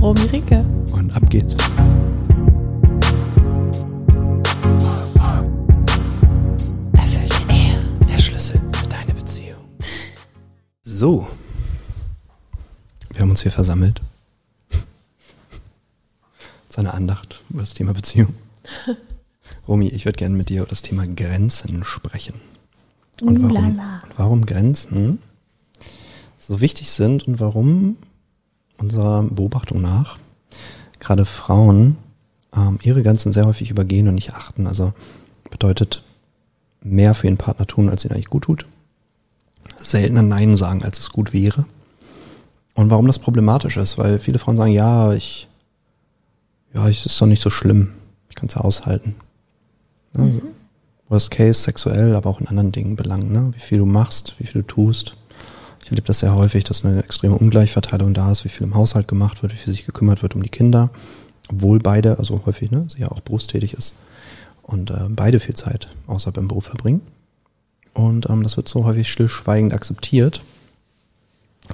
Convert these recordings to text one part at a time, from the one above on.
Romy Ricke. Und ab geht's. Erfüllte Ehe, der Schlüssel für deine Beziehung. So. Wir haben uns hier versammelt. Zu einer Andacht über das Thema Beziehung. Romy, ich würde gerne mit dir über das Thema Grenzen sprechen. Und warum, und warum Grenzen so wichtig sind und warum unserer Beobachtung nach gerade Frauen ähm, ihre Grenzen sehr häufig übergehen und nicht achten. Also bedeutet mehr für ihren Partner tun, als ihn eigentlich gut tut. Seltener Nein sagen, als es gut wäre. Und warum das problematisch ist, weil viele Frauen sagen, ja, ich, ja, es ist doch nicht so schlimm. Ich kann es ja aushalten. Ne? Mhm. Worst case, sexuell, aber auch in anderen Dingen belangen, ne? Wie viel du machst, wie viel du tust. Ich erlebe das sehr häufig, dass eine extreme Ungleichverteilung da ist, wie viel im Haushalt gemacht wird, wie viel sich gekümmert wird um die Kinder, obwohl beide, also häufig, ne, sie ja auch berufstätig ist und äh, beide viel Zeit außerhalb im Beruf verbringen. Und ähm, das wird so häufig stillschweigend akzeptiert,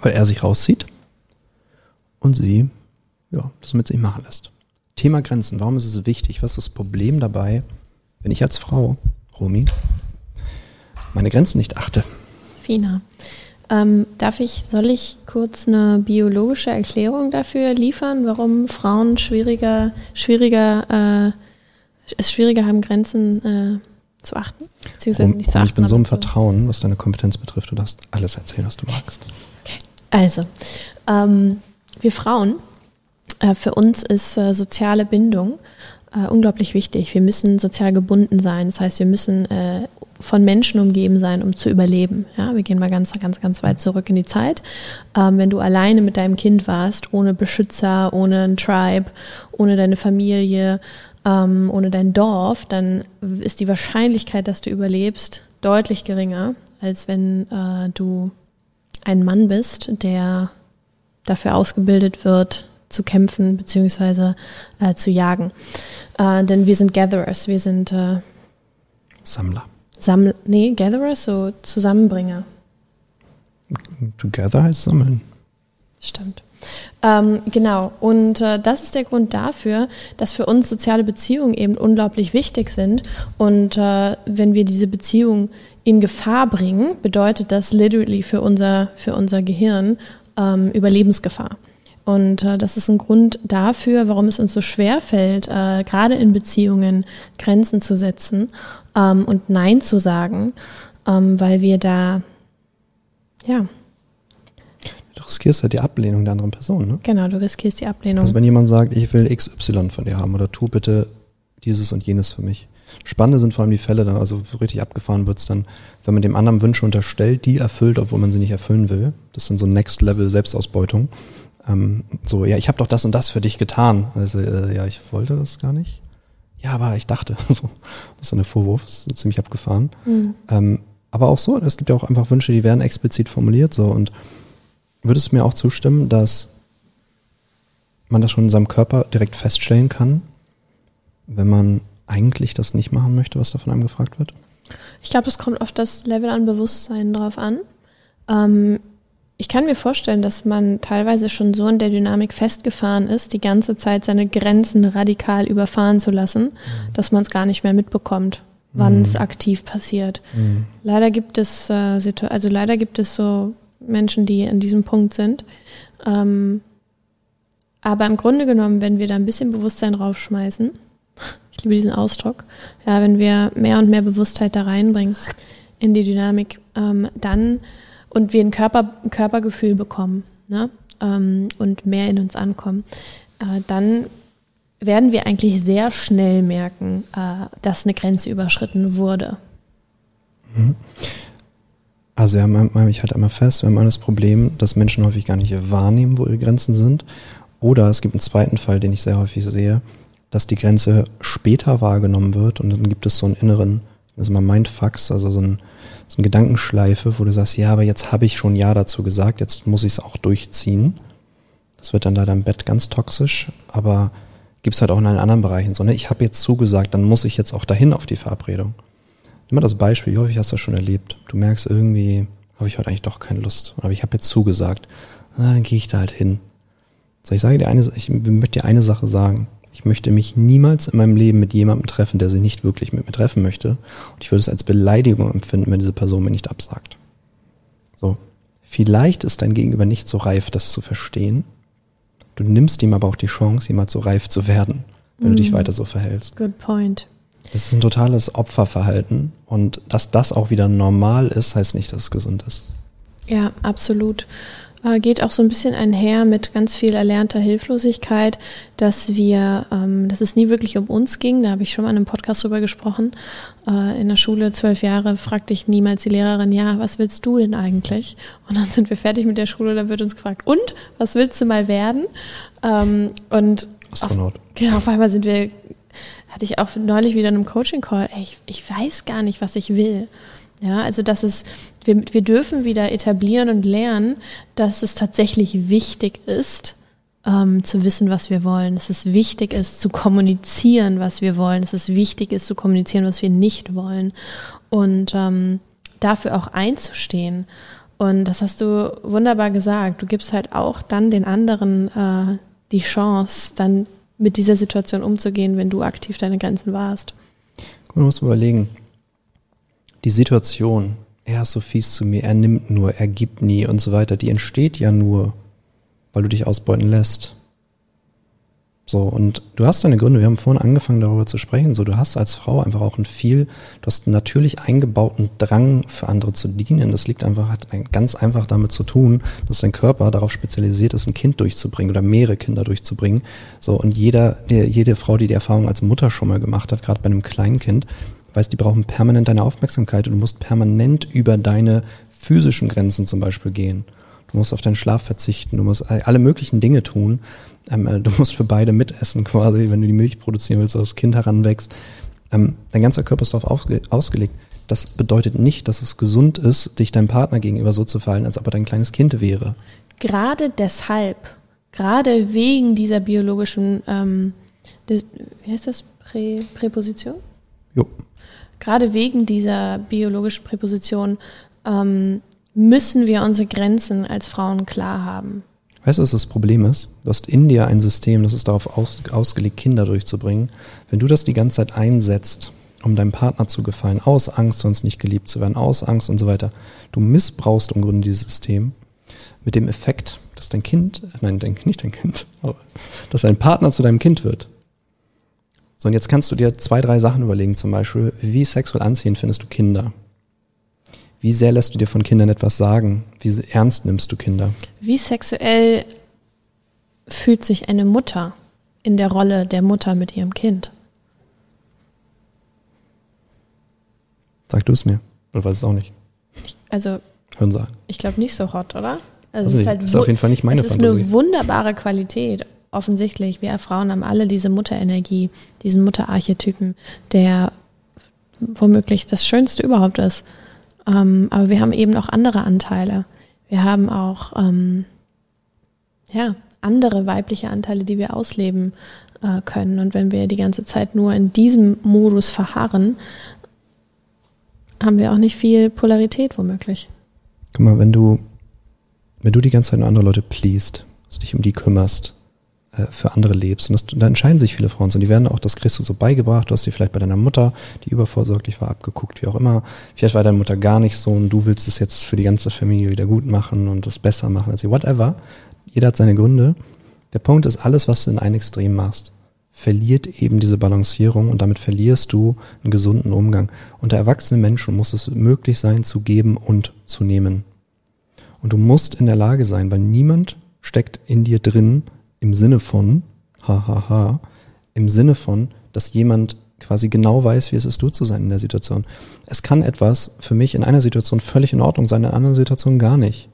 weil er sich rauszieht und sie ja, das mit sich machen lässt. Thema Grenzen. Warum ist es wichtig? Was ist das Problem dabei, wenn ich als Frau, Romy, meine Grenzen nicht achte? Fina. Ähm, darf ich, soll ich kurz eine biologische Erklärung dafür liefern, warum Frauen schwieriger, schwieriger, äh, es schwieriger haben, Grenzen äh, zu achten? Beziehungsweise nicht zu achten. Ich bin so im Vertrauen, was deine Kompetenz betrifft. Du darfst alles erzählen, was du magst. Okay. Also, ähm, wir Frauen, äh, für uns ist äh, soziale Bindung äh, unglaublich wichtig. Wir müssen sozial gebunden sein. Das heißt, wir müssen äh, von Menschen umgeben sein, um zu überleben. Ja, wir gehen mal ganz, ganz, ganz weit zurück in die Zeit. Ähm, wenn du alleine mit deinem Kind warst, ohne Beschützer, ohne ein Tribe, ohne deine Familie, ähm, ohne dein Dorf, dann ist die Wahrscheinlichkeit, dass du überlebst, deutlich geringer, als wenn äh, du ein Mann bist, der dafür ausgebildet wird, zu kämpfen bzw. äh, zu jagen. Äh, denn wir sind Gatherers, wir sind äh, Sammler. Samml nee, Gatherer, so Zusammenbringer. Together heißt sammeln. Stimmt. Ähm, genau, und äh, das ist der Grund dafür, dass für uns soziale Beziehungen eben unglaublich wichtig sind. Und äh, wenn wir diese Beziehung in Gefahr bringen, bedeutet das literally für unser, für unser Gehirn ähm, Überlebensgefahr. Und äh, das ist ein Grund dafür, warum es uns so schwer fällt, äh, gerade in Beziehungen Grenzen zu setzen ähm, und Nein zu sagen, ähm, weil wir da, ja. Du riskierst ja die Ablehnung der anderen Person, ne? Genau, du riskierst die Ablehnung. Also wenn jemand sagt, ich will XY von dir haben oder tu bitte dieses und jenes für mich. Spannende sind vor allem die Fälle dann, also richtig abgefahren wird's dann, wenn man dem anderen Wünsche unterstellt, die erfüllt, obwohl man sie nicht erfüllen will. Das ist dann so Next Level Selbstausbeutung. Ähm, so, ja, ich habe doch das und das für dich getan. Also, äh, ja, ich wollte das gar nicht ja, aber ich dachte, so, das ist ein Vorwurf, das ist ziemlich abgefahren. Mhm. Ähm, aber auch so, es gibt ja auch einfach Wünsche, die werden explizit formuliert so und würdest du mir auch zustimmen, dass man das schon in seinem Körper direkt feststellen kann, wenn man eigentlich das nicht machen möchte, was da von einem gefragt wird? Ich glaube, es kommt auf das Level an Bewusstsein drauf an. Ähm, ich kann mir vorstellen, dass man teilweise schon so in der Dynamik festgefahren ist, die ganze Zeit seine Grenzen radikal überfahren zu lassen, mhm. dass man es gar nicht mehr mitbekommt, wann mhm. es aktiv passiert. Mhm. Leider gibt es äh, also leider gibt es so Menschen, die an diesem Punkt sind. Ähm, aber im Grunde genommen, wenn wir da ein bisschen Bewusstsein draufschmeißen, ich liebe diesen Ausdruck, ja, wenn wir mehr und mehr Bewusstheit da reinbringen in die Dynamik, ähm, dann und wir ein, Körper, ein Körpergefühl bekommen ne? Ähm, und mehr in uns ankommen, äh, dann werden wir eigentlich sehr schnell merken, äh, dass eine Grenze überschritten wurde. Mhm. Also ja, ich halte immer fest, wir haben das Problem, dass Menschen häufig gar nicht wahrnehmen, wo ihre Grenzen sind Oder es gibt einen zweiten Fall, den ich sehr häufig sehe, dass die Grenze später wahrgenommen wird und dann gibt es so einen inneren, das ist mal Mindfucks, also so, ein, so eine Gedankenschleife, wo du sagst, ja, aber jetzt habe ich schon Ja dazu gesagt, jetzt muss ich es auch durchziehen. Das wird dann leider im Bett ganz toxisch, aber gibt es halt auch in allen anderen Bereichen so, ne? Ich habe jetzt zugesagt, dann muss ich jetzt auch dahin auf die Verabredung. Nimm mal das Beispiel, wie häufig hast du das schon erlebt? Du merkst irgendwie, habe ich heute eigentlich doch keine Lust. Aber ich habe jetzt zugesagt. Na, dann gehe ich da halt hin. So, ich sage dir eine, ich möchte dir eine Sache sagen. Ich möchte mich niemals in meinem Leben mit jemandem treffen, der sich nicht wirklich mit mir treffen möchte. Und ich würde es als Beleidigung empfinden, wenn diese Person mir nicht absagt. So. Vielleicht ist dein Gegenüber nicht so reif, das zu verstehen. Du nimmst ihm aber auch die Chance, jemals so reif zu werden, wenn mm. du dich mhm. weiter so verhältst. Good point. Das ist ein totales Opferverhalten. Und dass das auch wieder normal ist, heißt nicht, dass es gesund ist. Ja, absolut. Äh, geht auch so ein bisschen einher mit ganz viel erlernter Hilflosigkeit, dass wir, ähm, dass es nie wirklich um uns ging. Da habe ich schon mal in einem Podcast drüber gesprochen. Äh, in der Schule, zwölf Jahre, fragte ich niemals die Lehrerin, ja, was willst du denn eigentlich? Und dann sind wir fertig mit der Schule, da wird uns gefragt, und, was willst du mal werden? Ähm, und Astronaut. Auf, genau, auf einmal sind wir hatte ich auch neulich wieder in einem Coaching-Call, ich, ich weiß gar nicht, was ich will. Ja, also das ist, wir, wir dürfen wieder etablieren und lernen, dass es tatsächlich wichtig ist, ähm, zu wissen, was wir wollen. Dass es wichtig ist, zu kommunizieren, was wir wollen. Dass es wichtig ist, zu kommunizieren, was wir nicht wollen. Und ähm, dafür auch einzustehen. Und das hast du wunderbar gesagt. Du gibst halt auch dann den anderen äh, die Chance, dann mit dieser Situation umzugehen, wenn du aktiv deine Grenzen warst. Man muss überlegen, die Situation, er ist so fies zu mir, er nimmt nur, er gibt nie und so weiter, die entsteht ja nur, weil du dich ausbeuten lässt. So, und du hast deine Gründe, wir haben vorhin angefangen darüber zu sprechen, so, du hast als Frau einfach auch ein viel, du hast einen natürlich eingebauten Drang für andere zu dienen. Das liegt einfach, hat ganz einfach damit zu tun, dass dein Körper darauf spezialisiert ist, ein Kind durchzubringen oder mehrere Kinder durchzubringen. So, und jeder, der, jede Frau, die die Erfahrung als Mutter schon mal gemacht hat, gerade bei einem kleinen Kind, weiß, die brauchen permanent deine Aufmerksamkeit und du musst permanent über deine physischen Grenzen zum Beispiel gehen. Du musst auf deinen Schlaf verzichten, du musst alle möglichen Dinge tun, ähm, äh, du musst für beide mitessen quasi, wenn du die Milch produzieren willst, dass das Kind heranwächst. Ähm, dein ganzer Körper ist darauf ausge ausgelegt. Das bedeutet nicht, dass es gesund ist, dich deinem Partner gegenüber so zu verhalten, als ob er dein kleines Kind wäre. Gerade deshalb, gerade wegen dieser biologischen, ähm, des, wie heißt das, Prä, Präposition? Jo. Gerade wegen dieser biologischen Präposition ähm, müssen wir unsere Grenzen als Frauen klar haben. Weißt du, was das Problem ist? Du hast in dir ein System, das ist darauf aus, ausgelegt, Kinder durchzubringen. Wenn du das die ganze Zeit einsetzt, um deinem Partner zu gefallen, aus Angst, sonst nicht geliebt zu werden, aus Angst und so weiter, du missbrauchst im Grunde dieses System mit dem Effekt, dass dein Kind, nein, nicht dein Kind, aber dass dein Partner zu deinem Kind wird. So, und jetzt kannst du dir zwei, drei Sachen überlegen, zum Beispiel, wie sexuell anziehend findest du Kinder? Wie sehr lässt du dir von Kindern etwas sagen? Wie ernst nimmst du Kinder? Wie sexuell fühlt sich eine Mutter in der Rolle der Mutter mit ihrem Kind? Sag du es mir. Oder weiß es auch nicht. Ich, also. Hören Sie an. Ich glaube nicht so hot, oder? Also, also es ist, halt ist auf jeden Fall nicht meine es Fantasie. Es ist eine wunderbare Qualität. Offensichtlich. Wir Frauen haben alle diese Mutterenergie, diesen Mutterarchetypen, der womöglich das Schönste überhaupt ist. Ähm, aber wir haben eben auch andere Anteile. Wir haben auch ähm, ja, andere weibliche Anteile, die wir ausleben äh, können. Und wenn wir die ganze Zeit nur in diesem Modus verharren, haben wir auch nicht viel Polarität womöglich. Guck mal, wenn du, wenn du die ganze Zeit nur andere Leute pleast, also dich um die kümmerst, für andere lebst. Und das, da entscheiden sich viele Frauen so. Und die werden auch, das kriegst du so beigebracht. Du hast dir vielleicht bei deiner Mutter, die übervorsorglich war, abgeguckt, wie auch immer. Vielleicht war deine Mutter gar nicht so und du willst es jetzt für die ganze Familie wieder gut machen und das besser machen als sie. Whatever. Jeder hat seine Gründe. Der Punkt ist, alles, was du in ein Extrem machst, verliert eben diese Balancierung und damit verlierst du einen gesunden Umgang. Unter erwachsenen Menschen muss es möglich sein, zu geben und zu nehmen. Und du musst in der Lage sein, weil niemand steckt in dir drin, im Sinne von, hahaha, im Sinne von, dass jemand quasi genau weiß, wie es ist, du zu sein in der Situation. Es kann etwas für mich in einer Situation völlig in Ordnung sein, in einer anderen Situation gar nicht.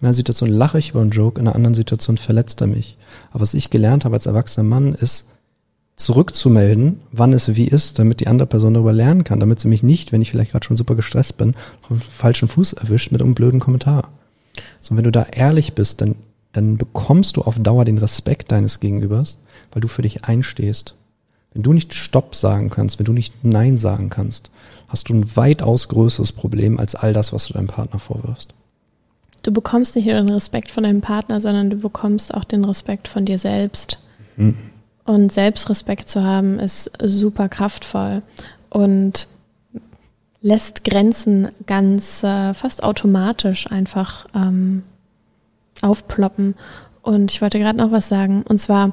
In einer Situation lache ich über einen Joke, in einer anderen Situation verletzt er mich. Aber was ich gelernt habe als erwachsener Mann ist, zurückzumelden, wann es wie ist, damit die andere Person darüber lernen kann, damit sie mich nicht, wenn ich vielleicht gerade schon super gestresst bin, auf den falschen Fuß erwischt mit einem blöden Kommentar. So, wenn du da ehrlich bist, dann, dann bekommst du auf Dauer den Respekt deines Gegenübers, weil du für dich einstehst. Wenn du nicht Stopp sagen kannst, wenn du nicht Nein sagen kannst, hast du ein weitaus größeres Problem als all das, was du deinem Partner vorwirfst. Du bekommst nicht nur den Respekt von deinem Partner, sondern du bekommst auch den Respekt von dir selbst. Mhm. Und Selbstrespekt zu haben ist super kraftvoll und lässt Grenzen ganz äh, fast automatisch einfach ähm, aufploppen. Und ich wollte gerade noch was sagen. Und zwar,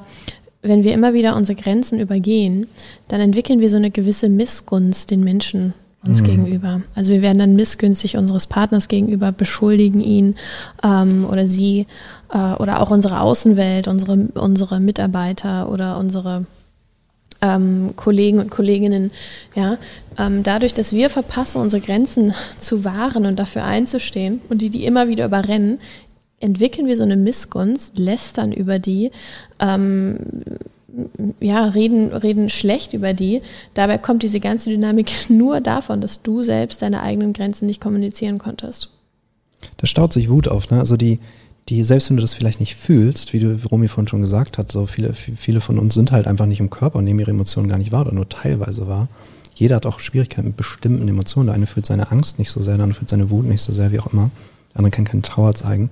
wenn wir immer wieder unsere Grenzen übergehen, dann entwickeln wir so eine gewisse Missgunst den Menschen uns mhm. gegenüber. Also wir werden dann missgünstig unseres Partners gegenüber, beschuldigen ihn ähm, oder sie äh, oder auch unsere Außenwelt, unsere, unsere Mitarbeiter oder unsere ähm, Kollegen und Kolleginnen. Ja, ähm, dadurch, dass wir verpassen, unsere Grenzen zu wahren und dafür einzustehen und die die immer wieder überrennen, entwickeln wir so eine Missgunst, lästern über die. Ähm, ja, reden, reden schlecht über die. Dabei kommt diese ganze Dynamik nur davon, dass du selbst deine eigenen Grenzen nicht kommunizieren konntest. Da staut sich Wut auf, ne? Also die, die, selbst wenn du das vielleicht nicht fühlst, wie du Romy vorhin schon gesagt hat, so viele, viele von uns sind halt einfach nicht im Körper und nehmen ihre Emotionen gar nicht wahr oder nur teilweise wahr. Jeder hat auch Schwierigkeiten mit bestimmten Emotionen. Der eine fühlt seine Angst nicht so sehr, der andere fühlt seine Wut nicht so sehr, wie auch immer. Der andere kann keine Trauer zeigen.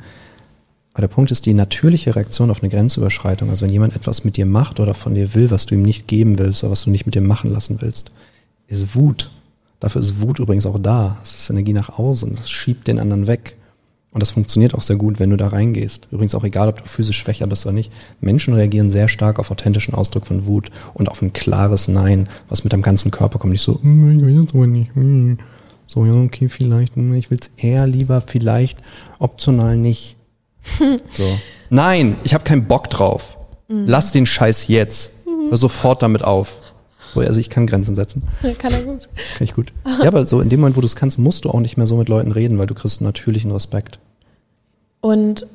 Aber der Punkt ist die natürliche Reaktion auf eine Grenzüberschreitung. Also wenn jemand etwas mit dir macht oder von dir will, was du ihm nicht geben willst oder was du nicht mit dir machen lassen willst, ist Wut. Dafür ist Wut übrigens auch da. Das ist Energie nach außen. Das schiebt den anderen weg. Und das funktioniert auch sehr gut, wenn du da reingehst. Übrigens auch egal, ob du physisch schwächer bist oder nicht. Menschen reagieren sehr stark auf authentischen Ausdruck von Wut und auf ein klares Nein, was mit deinem ganzen Körper kommt. Nicht so, hm, ich will jetzt aber nicht. Hm. So, ja, okay, vielleicht. Hm, ich will es eher lieber, vielleicht, optional nicht. So. Nein, ich habe keinen Bock drauf. Mhm. Lass den Scheiß jetzt. Hör sofort damit auf. So, also ich kann Grenzen setzen. Ja, kann er gut. Kann ich gut. Ja, aber so in dem Moment, wo du es kannst, musst du auch nicht mehr so mit Leuten reden, weil du kriegst natürlichen Respekt. Und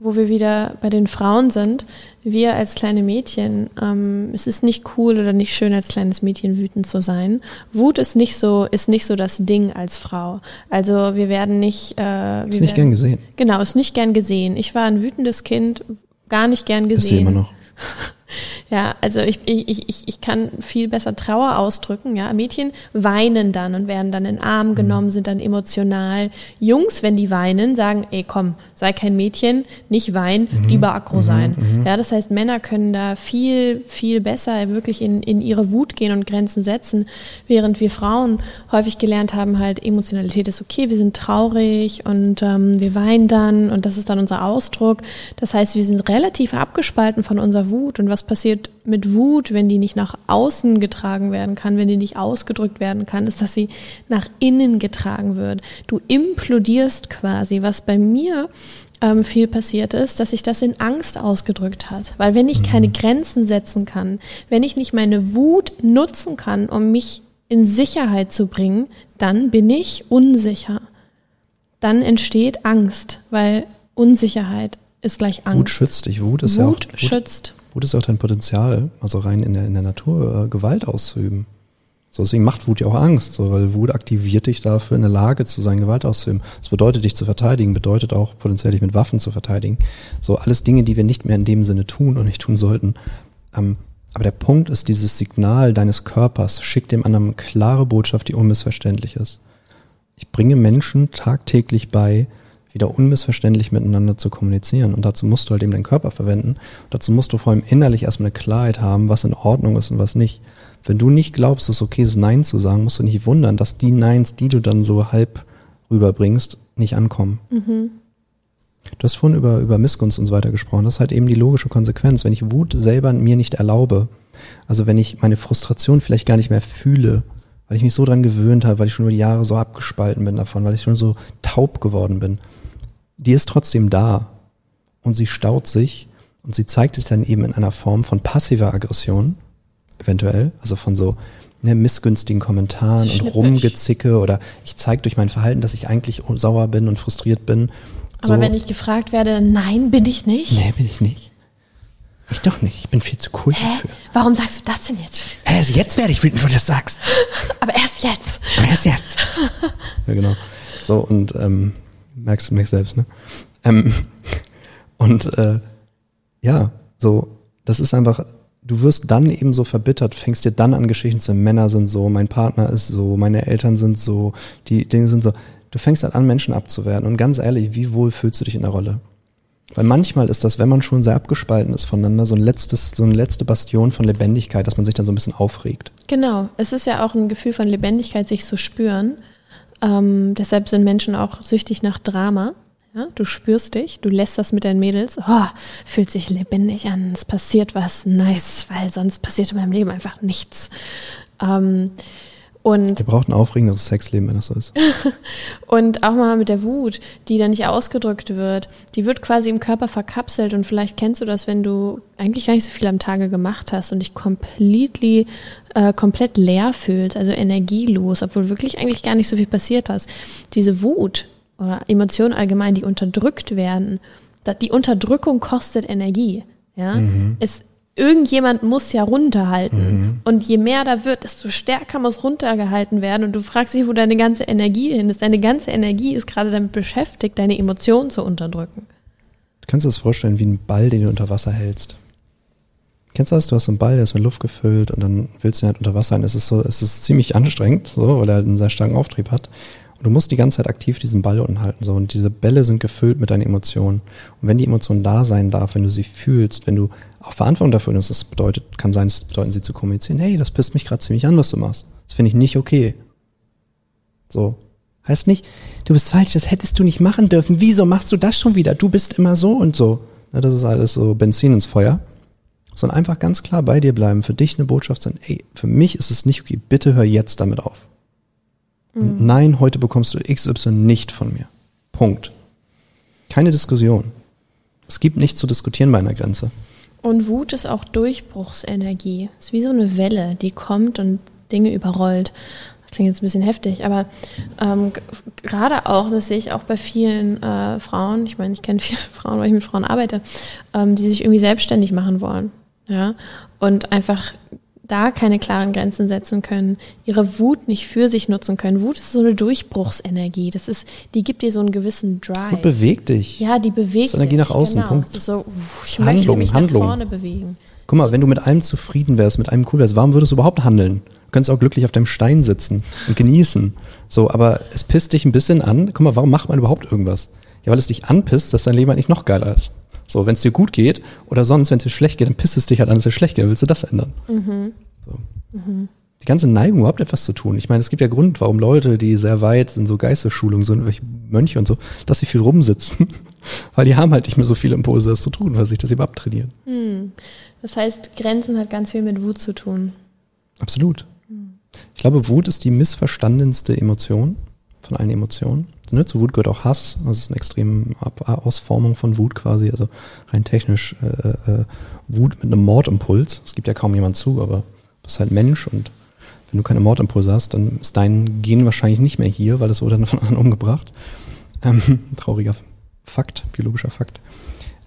wo wir wieder bei den Frauen sind, wir als kleine Mädchen, ähm, es ist nicht cool oder nicht schön, als kleines Mädchen wütend zu sein. Wut ist nicht so, ist nicht so das Ding als Frau. Also wir werden nicht. Äh, wir ist nicht werden, gern gesehen. Genau, ist nicht gern gesehen. Ich war ein wütendes Kind, gar nicht gern gesehen. Ist sie immer noch. Ja, also ich, ich, ich, ich kann viel besser Trauer ausdrücken. Ja, Mädchen weinen dann und werden dann in den Arm mhm. genommen, sind dann emotional. Jungs, wenn die weinen, sagen, ey, komm, sei kein Mädchen, nicht weinen, mhm. lieber aggro mhm. sein. Mhm. Ja, das heißt, Männer können da viel, viel besser wirklich in, in ihre Wut gehen und Grenzen setzen, während wir Frauen häufig gelernt haben, halt Emotionalität ist okay, wir sind traurig und ähm, wir weinen dann und das ist dann unser Ausdruck. Das heißt, wir sind relativ abgespalten von unserer Wut und was was passiert mit Wut, wenn die nicht nach außen getragen werden kann, wenn die nicht ausgedrückt werden kann, ist, dass sie nach innen getragen wird. Du implodierst quasi, was bei mir ähm, viel passiert ist, dass sich das in Angst ausgedrückt hat. Weil wenn ich keine mhm. Grenzen setzen kann, wenn ich nicht meine Wut nutzen kann, um mich in Sicherheit zu bringen, dann bin ich unsicher. Dann entsteht Angst, weil Unsicherheit ist gleich Angst. Wut schützt dich. Wut ist Wut ja auch. Wut schützt. Wut ist auch dein Potenzial, also rein in der, in der Natur, äh, Gewalt auszuüben. So, deswegen macht Wut ja auch Angst, so, weil Wut aktiviert dich dafür, in der Lage zu sein, Gewalt auszuüben. Das bedeutet, dich zu verteidigen, bedeutet auch potenziell dich mit Waffen zu verteidigen. So, alles Dinge, die wir nicht mehr in dem Sinne tun und nicht tun sollten. Ähm, aber der Punkt ist, dieses Signal deines Körpers schickt dem anderen klare Botschaft, die unmissverständlich ist. Ich bringe Menschen tagtäglich bei, wieder unmissverständlich miteinander zu kommunizieren. Und dazu musst du halt eben deinen Körper verwenden. Und dazu musst du vor allem innerlich erstmal eine Klarheit haben, was in Ordnung ist und was nicht. Wenn du nicht glaubst, dass es okay ist, Nein zu sagen, musst du nicht wundern, dass die Neins, die du dann so halb rüberbringst, nicht ankommen. Mhm. Du hast vorhin über, über Missgunst und so weiter gesprochen. Das ist halt eben die logische Konsequenz. Wenn ich Wut selber mir nicht erlaube, also wenn ich meine Frustration vielleicht gar nicht mehr fühle, weil ich mich so dran gewöhnt habe, weil ich schon über die Jahre so abgespalten bin davon, weil ich schon so taub geworden bin, die ist trotzdem da und sie staut sich und sie zeigt sich dann eben in einer Form von passiver Aggression, eventuell, also von so ne, missgünstigen Kommentaren und Rumgezicke oder ich zeige durch mein Verhalten, dass ich eigentlich sauer bin und frustriert bin Aber so, wenn ich gefragt werde, nein, bin ich nicht. Nee, bin ich nicht. Ich doch nicht. Ich bin viel zu cool Hä? dafür. Warum sagst du das denn jetzt? Hä, also jetzt werde ich wütend, wenn du das sagst. Aber erst jetzt. Aber erst jetzt. ja, genau. So, und ähm, merkst du mich selbst, ne? Ähm, und äh, ja, so, das ist einfach, du wirst dann eben so verbittert, fängst dir dann an Geschichten zu, Männer sind so, mein Partner ist so, meine Eltern sind so, die Dinge sind so. Du fängst dann an, Menschen abzuwerten. Und ganz ehrlich, wie wohl fühlst du dich in der Rolle? Weil manchmal ist das, wenn man schon sehr abgespalten ist voneinander, so ein letztes, so eine letzte Bastion von Lebendigkeit, dass man sich dann so ein bisschen aufregt. Genau. Es ist ja auch ein Gefühl von Lebendigkeit, sich zu spüren. Ähm, deshalb sind Menschen auch süchtig nach Drama. Ja, du spürst dich, du lässt das mit deinen Mädels, oh, fühlt sich lebendig an, es passiert was, nice, weil sonst passiert in meinem Leben einfach nichts. Ähm, und Ihr braucht ein aufregenderes Sexleben, wenn das so ist. und auch mal mit der Wut, die da nicht ausgedrückt wird, die wird quasi im Körper verkapselt und vielleicht kennst du das, wenn du eigentlich gar nicht so viel am Tage gemacht hast und dich completely, äh, komplett leer fühlst, also energielos, obwohl wirklich eigentlich gar nicht so viel passiert hast. Diese Wut oder Emotionen allgemein, die unterdrückt werden, die Unterdrückung kostet Energie. Ja, mhm. es irgendjemand muss ja runterhalten. Mhm. Und je mehr da wird, desto stärker muss runtergehalten werden. Und du fragst dich, wo deine ganze Energie hin ist. Deine ganze Energie ist gerade damit beschäftigt, deine Emotionen zu unterdrücken. Du kannst dir das vorstellen wie ein Ball, den du unter Wasser hältst. Kennst du das? Du hast so einen Ball, der ist mit Luft gefüllt und dann willst du ihn halt unter Wasser halten. Es ist so, es ist ziemlich anstrengend, so, weil er einen sehr starken Auftrieb hat. Und du musst die ganze Zeit aktiv diesen Ball unten halten. So. Und diese Bälle sind gefüllt mit deinen Emotionen. Und wenn die Emotion da sein darf, wenn du sie fühlst, wenn du auch Verantwortung dafür nimmst, das bedeutet, kann sein, das bedeuten sie zu kommunizieren, hey, das pisst mich gerade ziemlich an, was du machst. Das finde ich nicht okay. So. Heißt nicht, du bist falsch, das hättest du nicht machen dürfen. Wieso machst du das schon wieder? Du bist immer so und so. Ja, das ist alles so Benzin ins Feuer. Sondern einfach ganz klar bei dir bleiben, für dich eine Botschaft sein, ey, für mich ist es nicht okay, bitte hör jetzt damit auf. Mhm. Nein, heute bekommst du XY nicht von mir. Punkt. Keine Diskussion. Es gibt nichts zu diskutieren bei einer Grenze. Und Wut ist auch Durchbruchsenergie. Es ist wie so eine Welle, die kommt und Dinge überrollt. Das klingt jetzt ein bisschen heftig, aber ähm, gerade auch, das sehe ich auch bei vielen äh, Frauen, ich meine, ich kenne viele Frauen, weil ich mit Frauen arbeite, ähm, die sich irgendwie selbstständig machen wollen. Ja, und einfach da keine klaren Grenzen setzen können, ihre Wut nicht für sich nutzen können. Wut ist so eine Durchbruchsenergie. Das ist, die gibt dir so einen gewissen Drive. Wut bewegt dich. Ja, die bewegt das ist Energie nach außen. Genau. Punkt. Das ist so, ich Handlung, möchte mich Handlung. nach vorne bewegen. Guck mal, wenn du mit allem zufrieden wärst, mit allem cool wärst, warum würdest du überhaupt handeln? Du könntest auch glücklich auf deinem Stein sitzen und genießen. So, aber es pisst dich ein bisschen an. Guck mal, warum macht man überhaupt irgendwas? Ja, weil es dich anpisst, dass dein Leben halt nicht noch geiler ist. So, wenn es dir gut geht oder sonst, wenn es dir schlecht geht, dann pisst es dich halt an, dass es dir schlecht geht, dann willst du das ändern. Mhm. So. Mhm. Die ganze Neigung, überhaupt etwas zu tun. Ich meine, es gibt ja Grund, warum Leute, die sehr weit in so Geistesschulungen sind, welche Mönche und so, dass sie viel rumsitzen. Weil die haben halt nicht mehr so viele Impulse, das zu tun, weil sich das eben abtrainieren. Mhm. Das heißt, Grenzen hat ganz viel mit Wut zu tun. Absolut. Mhm. Ich glaube, Wut ist die missverstandenste Emotion von allen Emotionen. Ne, zu Wut gehört auch Hass, das ist eine extreme Ausformung von Wut quasi, also rein technisch äh, äh, Wut mit einem Mordimpuls. Es gibt ja kaum jemand zu, aber du bist halt Mensch und wenn du keine Mordimpulse hast, dann ist dein Gen wahrscheinlich nicht mehr hier, weil es wurde dann von anderen umgebracht. Ähm, trauriger Fakt, biologischer Fakt.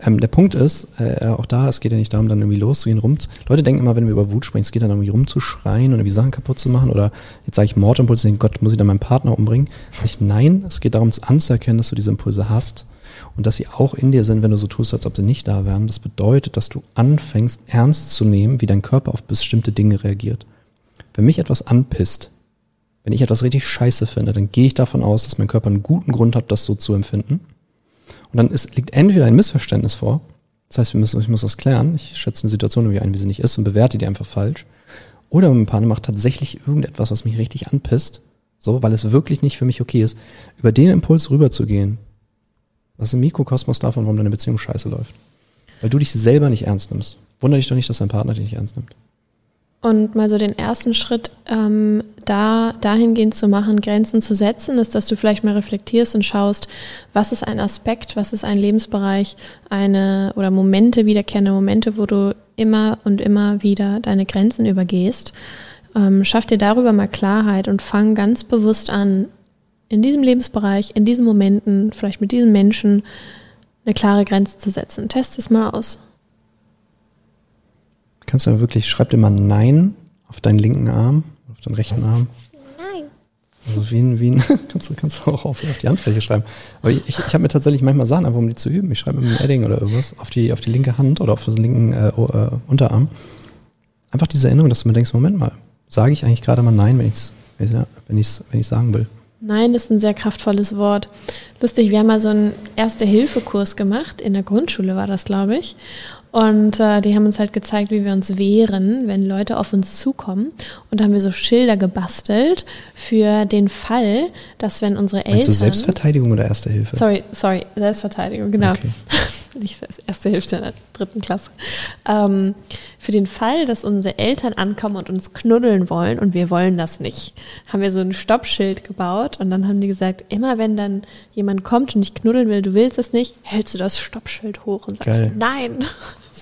Ähm, der Punkt ist, äh, auch da, es geht ja nicht darum, dann irgendwie loszugehen, rum. Leute denken immer, wenn wir über Wut sprechen, es geht dann irgendwie rumzuschreien oder irgendwie Sachen kaputt zu machen oder jetzt sage ich Mordimpuls, denke Gott, muss ich dann meinen Partner umbringen? Sag ich, nein, es geht darum, es anzuerkennen, dass du diese Impulse hast und dass sie auch in dir sind, wenn du so tust, als ob sie nicht da wären. Das bedeutet, dass du anfängst, ernst zu nehmen, wie dein Körper auf bestimmte Dinge reagiert. Wenn mich etwas anpisst, wenn ich etwas richtig scheiße finde, dann gehe ich davon aus, dass mein Körper einen guten Grund hat, das so zu empfinden. Und dann ist, liegt entweder ein Missverständnis vor, das heißt, wir müssen, ich muss das klären, ich schätze eine Situation irgendwie ein, wie sie nicht ist und bewerte die einfach falsch. Oder mein Partner macht tatsächlich irgendetwas, was mich richtig anpisst, so, weil es wirklich nicht für mich okay ist, über den Impuls rüberzugehen. Was ist ein Mikrokosmos davon, warum deine Beziehung scheiße läuft? Weil du dich selber nicht ernst nimmst. Wunder dich doch nicht, dass dein Partner dich nicht ernst nimmt. Und mal so den ersten Schritt ähm, da dahingehend zu machen, Grenzen zu setzen, ist, dass du vielleicht mal reflektierst und schaust, was ist ein Aspekt, was ist ein Lebensbereich, eine oder Momente, wiederkehrende Momente, wo du immer und immer wieder deine Grenzen übergehst. Ähm, schaff dir darüber mal Klarheit und fang ganz bewusst an, in diesem Lebensbereich, in diesen Momenten, vielleicht mit diesen Menschen, eine klare Grenze zu setzen. Test es mal aus. Kannst du wirklich, schreib dir mal Nein auf deinen linken Arm, auf deinen rechten Arm. Nein. Also wie ein, wie ein kannst, du, kannst du auch auf, auf die Handfläche schreiben. Aber ich, ich, ich habe mir tatsächlich manchmal Sachen einfach, um die zu üben. Ich schreibe mit einem Edding oder irgendwas auf die, auf die linke Hand oder auf den linken äh, äh, Unterarm. Einfach diese Erinnerung, dass du mir denkst, Moment mal, sage ich eigentlich gerade mal Nein, wenn ich es wenn ich's, wenn ich's sagen will? Nein ist ein sehr kraftvolles Wort. Lustig, wir haben mal so einen Erste-Hilfe-Kurs gemacht. In der Grundschule war das, glaube ich. Und äh, die haben uns halt gezeigt, wie wir uns wehren, wenn Leute auf uns zukommen. Und da haben wir so Schilder gebastelt für den Fall, dass wenn unsere Eltern. Du Selbstverteidigung oder Erste Hilfe? Sorry, sorry, Selbstverteidigung, genau. Okay. Nicht Erste Hilfe in der dritten Klasse. Ähm, für den Fall, dass unsere Eltern ankommen und uns knuddeln wollen und wir wollen das nicht, haben wir so ein Stoppschild gebaut und dann haben die gesagt, immer wenn dann jemand kommt und dich knuddeln will, du willst es nicht, hältst du das Stoppschild hoch und sagst, Geil. nein.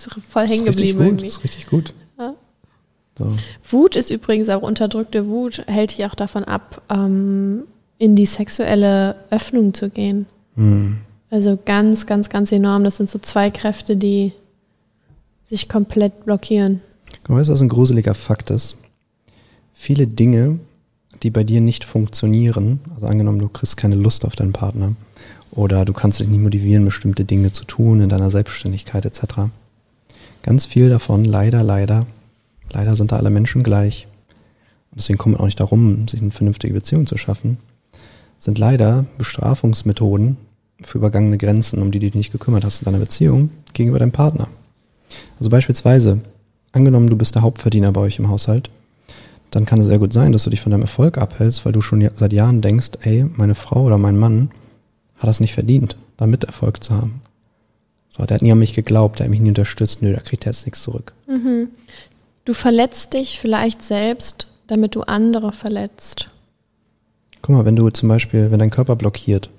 Ist voll hängen geblieben. Das ist richtig gut. Ja. So. Wut ist übrigens auch unterdrückte Wut, hält dich auch davon ab, ähm, in die sexuelle Öffnung zu gehen. Mhm. Also ganz, ganz, ganz enorm. Das sind so zwei Kräfte, die sich komplett blockieren. Weißt du, was ein gruseliger Fakt ist? Viele Dinge, die bei dir nicht funktionieren, also angenommen, du kriegst keine Lust auf deinen Partner oder du kannst dich nicht motivieren, bestimmte Dinge zu tun in deiner Selbstständigkeit etc. Ganz viel davon, leider, leider, leider sind da alle Menschen gleich. Und deswegen kommt man auch nicht darum, sich eine vernünftige Beziehung zu schaffen, sind leider Bestrafungsmethoden für übergangene Grenzen, um die du dich nicht gekümmert hast in deiner Beziehung gegenüber deinem Partner. Also beispielsweise, angenommen, du bist der Hauptverdiener bei euch im Haushalt, dann kann es sehr gut sein, dass du dich von deinem Erfolg abhältst, weil du schon seit Jahren denkst, ey, meine Frau oder mein Mann hat das nicht verdient, damit Erfolg zu haben. So, der hat nie an mich geglaubt, der hat mich nie unterstützt. Nö, da kriegt er jetzt nichts zurück. Mhm. Du verletzt dich vielleicht selbst, damit du andere verletzt. Guck mal, wenn du zum Beispiel, wenn dein Körper blockiert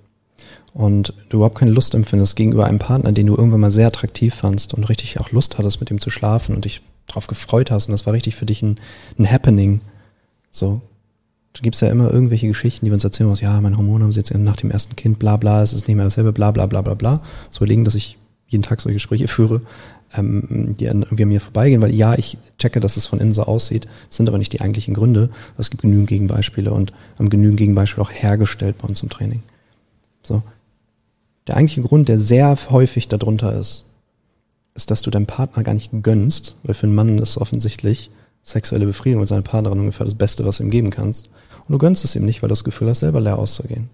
und du überhaupt keine Lust empfindest gegenüber einem Partner, den du irgendwann mal sehr attraktiv fandst und richtig auch Lust hattest, mit ihm zu schlafen und dich darauf gefreut hast und das war richtig für dich ein, ein Happening. So. Du gibst ja immer irgendwelche Geschichten, die wir uns erzählen, was, ja, meine Hormone haben sie jetzt nach dem ersten Kind, bla bla, es ist nicht mehr dasselbe, bla bla bla bla bla. So überlegen, dass ich jeden Tag solche Gespräche führe, ähm, die irgendwie an mir vorbeigehen, weil ja, ich checke, dass es von innen so aussieht, sind aber nicht die eigentlichen Gründe. Es gibt genügend Gegenbeispiele und haben genügend Gegenbeispiele auch hergestellt bei uns im Training. So. Der eigentliche Grund, der sehr häufig darunter ist, ist, dass du deinem Partner gar nicht gönnst, weil für einen Mann ist offensichtlich sexuelle Befriedigung mit seiner Partnerin ungefähr das Beste, was du ihm geben kannst. Und du gönnst es ihm nicht, weil du das Gefühl hast, selber leer auszugehen.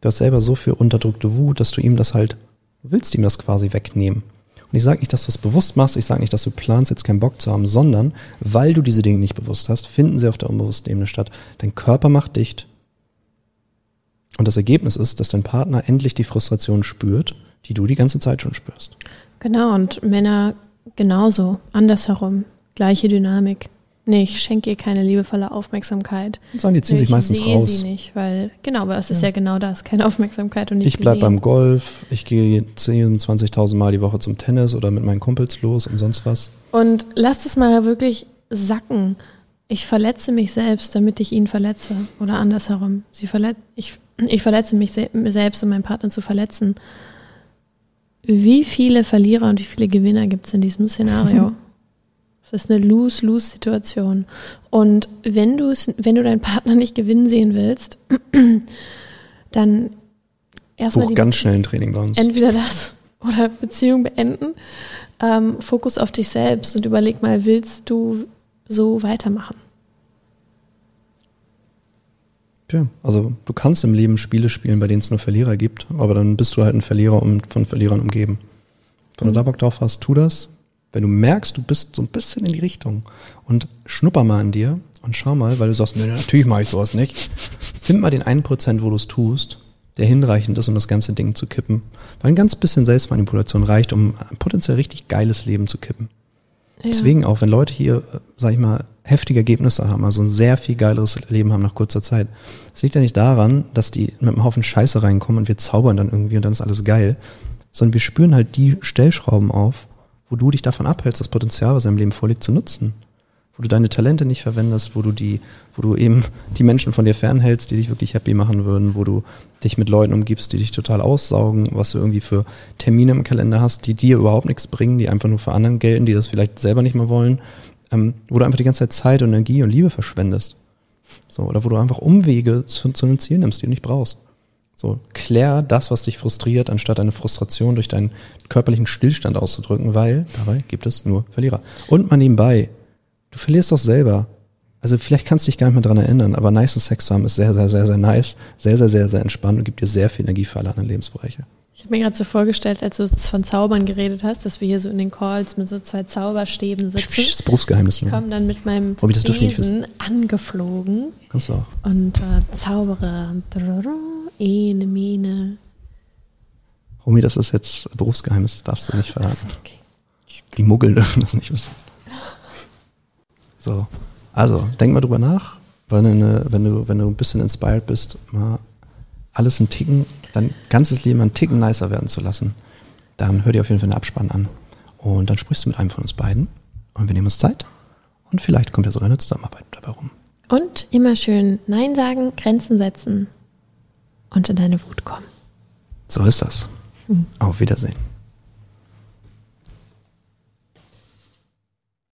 Du hast selber so viel unterdrückte Wut, dass du ihm das halt Du willst ihm das quasi wegnehmen. Und ich sage nicht, dass du es bewusst machst, ich sage nicht, dass du planst, jetzt keinen Bock zu haben, sondern weil du diese Dinge nicht bewusst hast, finden sie auf der unbewussten Ebene statt. Dein Körper macht dicht. Und das Ergebnis ist, dass dein Partner endlich die Frustration spürt, die du die ganze Zeit schon spürst. Genau, und Männer genauso, andersherum, gleiche Dynamik. Nee, ich schenke ihr keine liebevolle Aufmerksamkeit. Sondern die ziehen sich meistens raus. Ich sehe sie nicht, weil, genau, aber das ist ja, ja genau das, keine Aufmerksamkeit und nicht Ich bleibe beim Golf, ich gehe 10.000, 20.000 Mal die Woche zum Tennis oder mit meinen Kumpels los und sonst was. Und lass es mal wirklich sacken. Ich verletze mich selbst, damit ich ihn verletze. Oder andersherum. Sie verlet ich, ich verletze mich se selbst, um meinen Partner zu verletzen. Wie viele Verlierer und wie viele Gewinner gibt es in diesem Szenario? Das ist eine Lose-Lose-Situation. Und wenn du wenn du deinen Partner nicht gewinnen sehen willst, dann erstmal. Buch ganz schnell ein Training bei uns. Entweder das oder Beziehung beenden. Ähm, Fokus auf dich selbst und überleg mal, willst du so weitermachen? Ja, also du kannst im Leben Spiele spielen, bei denen es nur Verlierer gibt, aber dann bist du halt ein Verlierer und von Verlierern umgeben. Wenn mhm. du da Bock drauf hast, tu das. Wenn du merkst, du bist so ein bisschen in die Richtung und schnupper mal an dir und schau mal, weil du sagst, nee, natürlich mache ich sowas nicht. Find mal den einen Prozent, wo du es tust, der hinreichend ist, um das ganze Ding zu kippen. Weil ein ganz bisschen Selbstmanipulation reicht, um ein potenziell richtig geiles Leben zu kippen. Ja. Deswegen auch, wenn Leute hier, sag ich mal, heftige Ergebnisse haben, also ein sehr viel geileres Leben haben nach kurzer Zeit. Es liegt ja nicht daran, dass die mit einem Haufen Scheiße reinkommen und wir zaubern dann irgendwie und dann ist alles geil, sondern wir spüren halt die Stellschrauben auf, wo du dich davon abhältst, das Potenzial, was im Leben vorliegt, zu nutzen. wo du deine Talente nicht verwendest, wo du die, wo du eben die Menschen von dir fernhältst, die dich wirklich happy machen würden, wo du dich mit Leuten umgibst, die dich total aussaugen, was du irgendwie für Termine im Kalender hast, die dir überhaupt nichts bringen, die einfach nur für anderen gelten, die das vielleicht selber nicht mehr wollen, ähm, wo du einfach die ganze Zeit Zeit und Energie und Liebe verschwendest. So, oder wo du einfach Umwege zu, zu einem Ziel nimmst, die du nicht brauchst. So, klär das, was dich frustriert, anstatt eine Frustration durch deinen körperlichen Stillstand auszudrücken, weil dabei gibt es nur Verlierer. Und mal nebenbei, du verlierst doch selber. Also vielleicht kannst du dich gar nicht mehr dran erinnern, aber nice Sex zu haben ist sehr, sehr, sehr, sehr nice, sehr, sehr, sehr, sehr entspannt und gibt dir sehr viel Energie für alle anderen Lebensbereiche. Ich habe mir gerade so vorgestellt, als du von Zaubern geredet hast, dass wir hier so in den Calls mit so zwei Zauberstäben sitzen. Das Berufsgeheimnis. Ich komme dann mit meinem Besen angeflogen. Kannst du auch. Und äh, zaubere. Ene, Mine. Romy, das ist jetzt Berufsgeheimnis, das darfst du nicht verraten. Okay. Die Muggel dürfen das nicht wissen. So, also denk mal drüber nach, wenn, eine, wenn, du, wenn du ein bisschen inspired bist, mal alles ein Ticken, dein ganzes Leben einen Ticken nicer werden zu lassen, dann hör dir auf jeden Fall einen Abspann an. Und dann sprichst du mit einem von uns beiden und wir nehmen uns Zeit und vielleicht kommt ja sogar eine Zusammenarbeit dabei rum. Und immer schön Nein sagen, Grenzen setzen und in deine Wut kommen. So ist das. Mhm. Auf Wiedersehen.